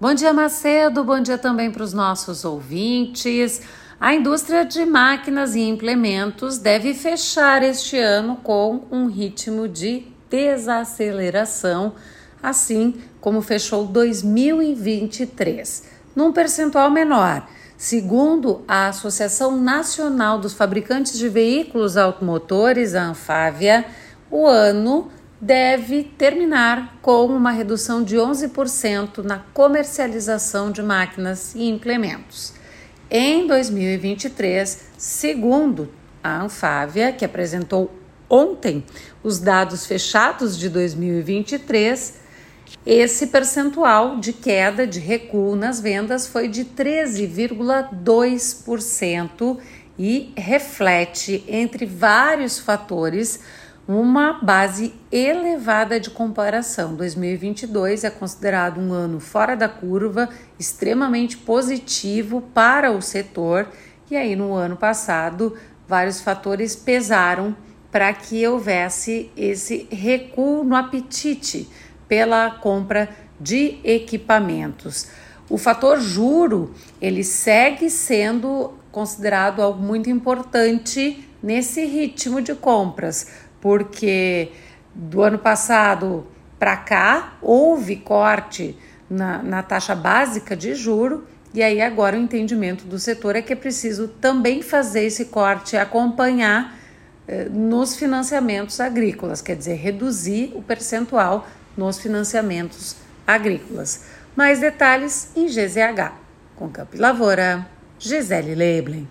Bom dia, Macedo. Bom dia também para os nossos ouvintes. A indústria de máquinas e implementos deve fechar este ano com um ritmo de desaceleração, assim como fechou 2023, num percentual menor. Segundo a Associação Nacional dos Fabricantes de Veículos Automotores, a Anfávia, o ano deve terminar com uma redução de 11% na comercialização de máquinas e implementos. Em 2023, segundo a Anfávia, que apresentou ontem os dados fechados de 2023, esse percentual de queda de recuo nas vendas foi de 13,2% e reflete, entre vários fatores, uma base elevada de comparação. 2022 é considerado um ano fora da curva, extremamente positivo para o setor, e aí no ano passado vários fatores pesaram para que houvesse esse recuo no apetite pela compra de equipamentos. O fator juro, ele segue sendo considerado algo muito importante nesse ritmo de compras, porque do ano passado para cá houve corte na, na taxa básica de juro e aí agora o entendimento do setor é que é preciso também fazer esse corte acompanhar eh, nos financiamentos agrícolas, quer dizer, reduzir o percentual nos financiamentos agrícolas. Mais detalhes em GZH. Com Campo Lavoura, Gisele Leiblen.